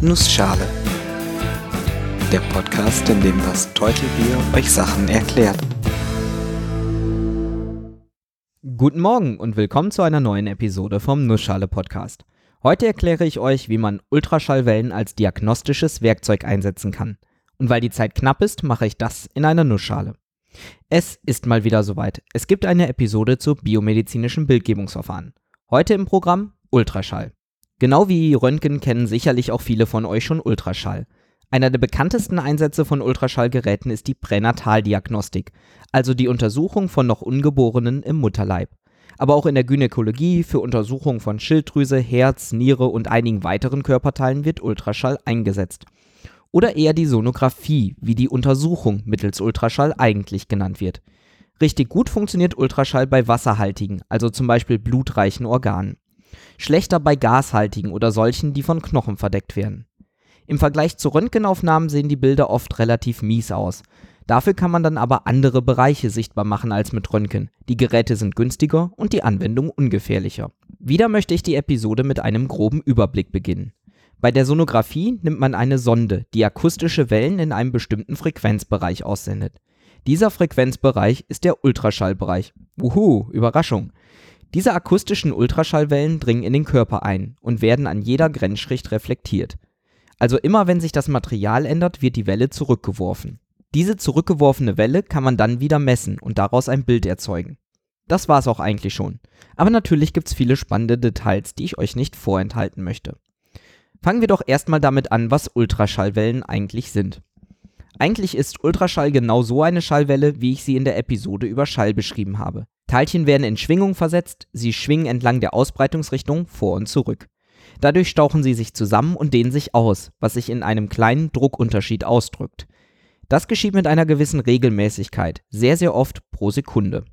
Nussschale. Der Podcast, in dem das Teutelbier euch Sachen erklärt. Guten Morgen und willkommen zu einer neuen Episode vom Nussschale Podcast. Heute erkläre ich euch, wie man Ultraschallwellen als diagnostisches Werkzeug einsetzen kann. Und weil die Zeit knapp ist, mache ich das in einer Nussschale. Es ist mal wieder soweit. Es gibt eine Episode zu biomedizinischen Bildgebungsverfahren. Heute im Programm Ultraschall. Genau wie Röntgen kennen sicherlich auch viele von euch schon Ultraschall. Einer der bekanntesten Einsätze von Ultraschallgeräten ist die Pränataldiagnostik, also die Untersuchung von noch Ungeborenen im Mutterleib. Aber auch in der Gynäkologie für Untersuchungen von Schilddrüse, Herz, Niere und einigen weiteren Körperteilen wird Ultraschall eingesetzt. Oder eher die Sonographie, wie die Untersuchung mittels Ultraschall eigentlich genannt wird. Richtig gut funktioniert Ultraschall bei wasserhaltigen, also zum Beispiel blutreichen Organen schlechter bei gashaltigen oder solchen, die von Knochen verdeckt werden. Im Vergleich zu Röntgenaufnahmen sehen die Bilder oft relativ mies aus. Dafür kann man dann aber andere Bereiche sichtbar machen als mit Röntgen. Die Geräte sind günstiger und die Anwendung ungefährlicher. Wieder möchte ich die Episode mit einem groben Überblick beginnen. Bei der Sonographie nimmt man eine Sonde, die akustische Wellen in einem bestimmten Frequenzbereich aussendet. Dieser Frequenzbereich ist der Ultraschallbereich. Wuhu, Überraschung. Diese akustischen Ultraschallwellen dringen in den Körper ein und werden an jeder Grenzschicht reflektiert. Also immer wenn sich das Material ändert, wird die Welle zurückgeworfen. Diese zurückgeworfene Welle kann man dann wieder messen und daraus ein Bild erzeugen. Das war es auch eigentlich schon. Aber natürlich gibt es viele spannende Details, die ich euch nicht vorenthalten möchte. Fangen wir doch erstmal damit an, was Ultraschallwellen eigentlich sind. Eigentlich ist Ultraschall genau so eine Schallwelle, wie ich sie in der Episode über Schall beschrieben habe. Teilchen werden in Schwingung versetzt, sie schwingen entlang der Ausbreitungsrichtung vor und zurück. Dadurch stauchen sie sich zusammen und dehnen sich aus, was sich in einem kleinen Druckunterschied ausdrückt. Das geschieht mit einer gewissen Regelmäßigkeit, sehr sehr oft pro Sekunde.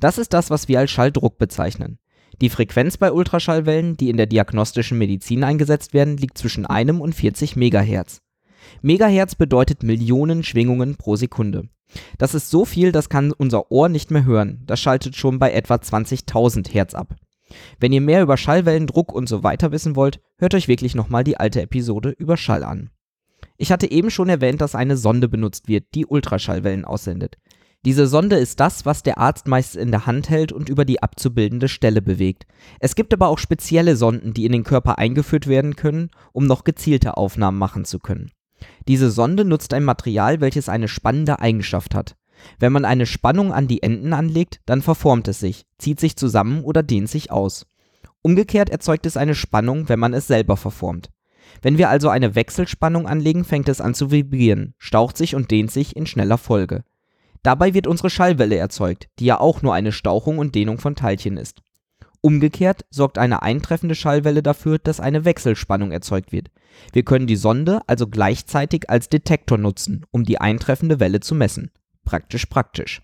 Das ist das, was wir als Schalldruck bezeichnen. Die Frequenz bei Ultraschallwellen, die in der diagnostischen Medizin eingesetzt werden, liegt zwischen einem und 40 Megahertz. Megahertz bedeutet Millionen Schwingungen pro Sekunde. Das ist so viel, das kann unser Ohr nicht mehr hören. Das schaltet schon bei etwa 20.000 Hertz ab. Wenn ihr mehr über Schallwellen, Druck und so weiter wissen wollt, hört euch wirklich nochmal die alte Episode über Schall an. Ich hatte eben schon erwähnt, dass eine Sonde benutzt wird, die Ultraschallwellen aussendet. Diese Sonde ist das, was der Arzt meist in der Hand hält und über die abzubildende Stelle bewegt. Es gibt aber auch spezielle Sonden, die in den Körper eingeführt werden können, um noch gezielte Aufnahmen machen zu können. Diese Sonde nutzt ein Material, welches eine spannende Eigenschaft hat. Wenn man eine Spannung an die Enden anlegt, dann verformt es sich, zieht sich zusammen oder dehnt sich aus. Umgekehrt erzeugt es eine Spannung, wenn man es selber verformt. Wenn wir also eine Wechselspannung anlegen, fängt es an zu vibrieren, staucht sich und dehnt sich in schneller Folge. Dabei wird unsere Schallwelle erzeugt, die ja auch nur eine Stauchung und Dehnung von Teilchen ist. Umgekehrt sorgt eine eintreffende Schallwelle dafür, dass eine Wechselspannung erzeugt wird. Wir können die Sonde also gleichzeitig als Detektor nutzen, um die eintreffende Welle zu messen. Praktisch praktisch.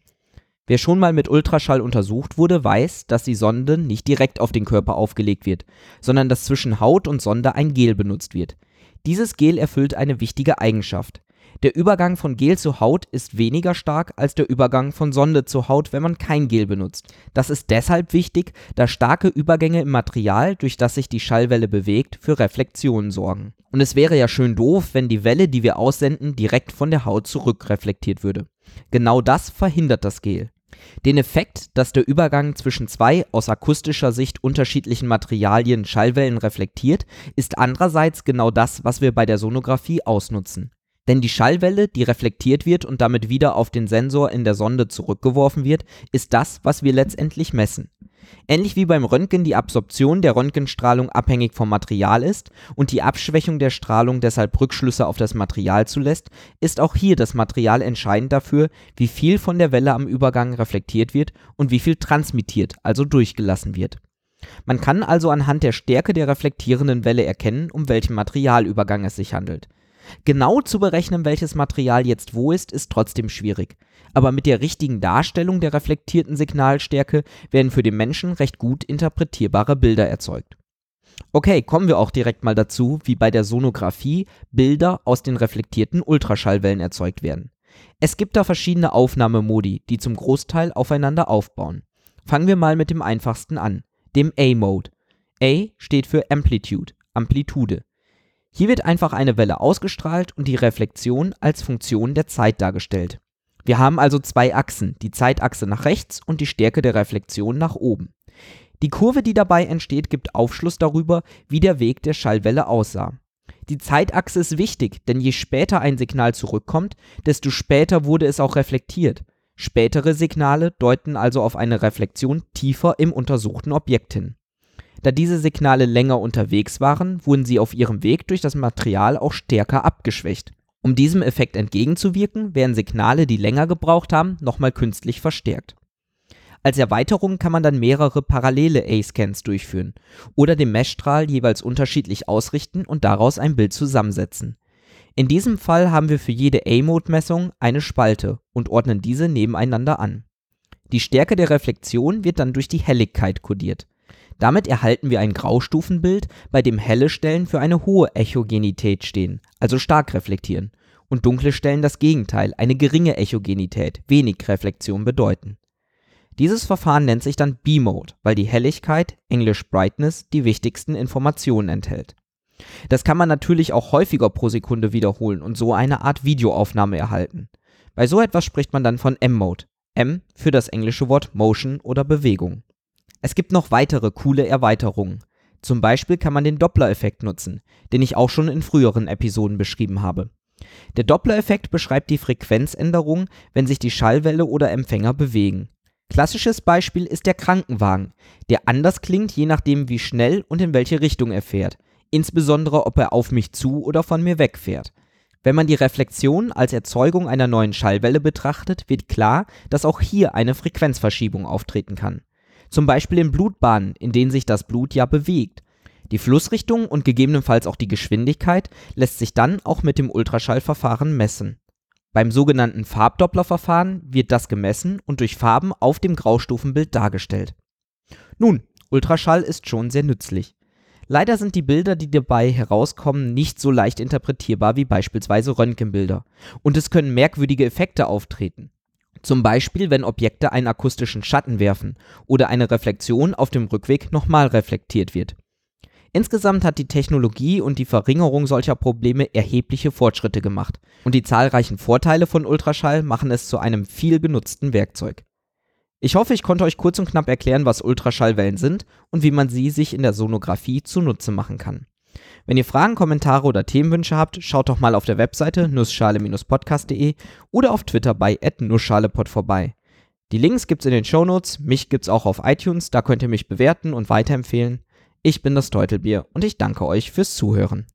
Wer schon mal mit Ultraschall untersucht wurde, weiß, dass die Sonde nicht direkt auf den Körper aufgelegt wird, sondern dass zwischen Haut und Sonde ein Gel benutzt wird. Dieses Gel erfüllt eine wichtige Eigenschaft. Der Übergang von Gel zu Haut ist weniger stark als der Übergang von Sonde zu Haut, wenn man kein Gel benutzt. Das ist deshalb wichtig, da starke Übergänge im Material, durch das sich die Schallwelle bewegt, für Reflexionen sorgen. Und es wäre ja schön doof, wenn die Welle, die wir aussenden, direkt von der Haut zurückreflektiert würde. Genau das verhindert das Gel. Den Effekt, dass der Übergang zwischen zwei aus akustischer Sicht unterschiedlichen Materialien Schallwellen reflektiert, ist andererseits genau das, was wir bei der Sonographie ausnutzen. Denn die Schallwelle, die reflektiert wird und damit wieder auf den Sensor in der Sonde zurückgeworfen wird, ist das, was wir letztendlich messen. Ähnlich wie beim Röntgen die Absorption der Röntgenstrahlung abhängig vom Material ist und die Abschwächung der Strahlung deshalb Rückschlüsse auf das Material zulässt, ist auch hier das Material entscheidend dafür, wie viel von der Welle am Übergang reflektiert wird und wie viel transmittiert, also durchgelassen wird. Man kann also anhand der Stärke der reflektierenden Welle erkennen, um welchen Materialübergang es sich handelt. Genau zu berechnen, welches Material jetzt wo ist, ist trotzdem schwierig. Aber mit der richtigen Darstellung der reflektierten Signalstärke werden für den Menschen recht gut interpretierbare Bilder erzeugt. Okay, kommen wir auch direkt mal dazu, wie bei der Sonographie Bilder aus den reflektierten Ultraschallwellen erzeugt werden. Es gibt da verschiedene Aufnahmemodi, die zum Großteil aufeinander aufbauen. Fangen wir mal mit dem einfachsten an, dem A-Mode. A steht für Amplitude, Amplitude. Hier wird einfach eine Welle ausgestrahlt und die Reflexion als Funktion der Zeit dargestellt. Wir haben also zwei Achsen, die Zeitachse nach rechts und die Stärke der Reflexion nach oben. Die Kurve, die dabei entsteht, gibt Aufschluss darüber, wie der Weg der Schallwelle aussah. Die Zeitachse ist wichtig, denn je später ein Signal zurückkommt, desto später wurde es auch reflektiert. Spätere Signale deuten also auf eine Reflexion tiefer im untersuchten Objekt hin. Da diese Signale länger unterwegs waren, wurden sie auf ihrem Weg durch das Material auch stärker abgeschwächt. Um diesem Effekt entgegenzuwirken, werden Signale, die länger gebraucht haben, nochmal künstlich verstärkt. Als Erweiterung kann man dann mehrere parallele A-Scans durchführen oder den Meshstrahl jeweils unterschiedlich ausrichten und daraus ein Bild zusammensetzen. In diesem Fall haben wir für jede A-Mode-Messung eine Spalte und ordnen diese nebeneinander an. Die Stärke der Reflexion wird dann durch die Helligkeit kodiert. Damit erhalten wir ein Graustufenbild, bei dem helle Stellen für eine hohe Echogenität stehen, also stark reflektieren, und dunkle Stellen das Gegenteil, eine geringe Echogenität, wenig Reflexion bedeuten. Dieses Verfahren nennt sich dann B-Mode, weil die Helligkeit, englisch Brightness, die wichtigsten Informationen enthält. Das kann man natürlich auch häufiger pro Sekunde wiederholen und so eine Art Videoaufnahme erhalten. Bei so etwas spricht man dann von M-Mode. M für das englische Wort Motion oder Bewegung. Es gibt noch weitere coole Erweiterungen. Zum Beispiel kann man den Doppler-Effekt nutzen, den ich auch schon in früheren Episoden beschrieben habe. Der Doppler-Effekt beschreibt die Frequenzänderung, wenn sich die Schallwelle oder Empfänger bewegen. Klassisches Beispiel ist der Krankenwagen, der anders klingt, je nachdem, wie schnell und in welche Richtung er fährt, insbesondere ob er auf mich zu oder von mir wegfährt. Wenn man die Reflexion als Erzeugung einer neuen Schallwelle betrachtet, wird klar, dass auch hier eine Frequenzverschiebung auftreten kann. Zum Beispiel in Blutbahnen, in denen sich das Blut ja bewegt. Die Flussrichtung und gegebenenfalls auch die Geschwindigkeit lässt sich dann auch mit dem Ultraschallverfahren messen. Beim sogenannten Farbdopplerverfahren wird das gemessen und durch Farben auf dem Graustufenbild dargestellt. Nun, Ultraschall ist schon sehr nützlich. Leider sind die Bilder, die dabei herauskommen, nicht so leicht interpretierbar wie beispielsweise Röntgenbilder. Und es können merkwürdige Effekte auftreten. Zum Beispiel, wenn Objekte einen akustischen Schatten werfen oder eine Reflexion auf dem Rückweg nochmal reflektiert wird. Insgesamt hat die Technologie und die Verringerung solcher Probleme erhebliche Fortschritte gemacht und die zahlreichen Vorteile von Ultraschall machen es zu einem viel genutzten Werkzeug. Ich hoffe, ich konnte euch kurz und knapp erklären, was Ultraschallwellen sind und wie man sie sich in der Sonographie zunutze machen kann. Wenn ihr Fragen, Kommentare oder Themenwünsche habt, schaut doch mal auf der Webseite nussschale-podcast.de oder auf Twitter bei nussschalepod vorbei. Die Links gibt's in den Shownotes, mich gibt's auch auf iTunes, da könnt ihr mich bewerten und weiterempfehlen. Ich bin das Teutelbier und ich danke euch fürs Zuhören.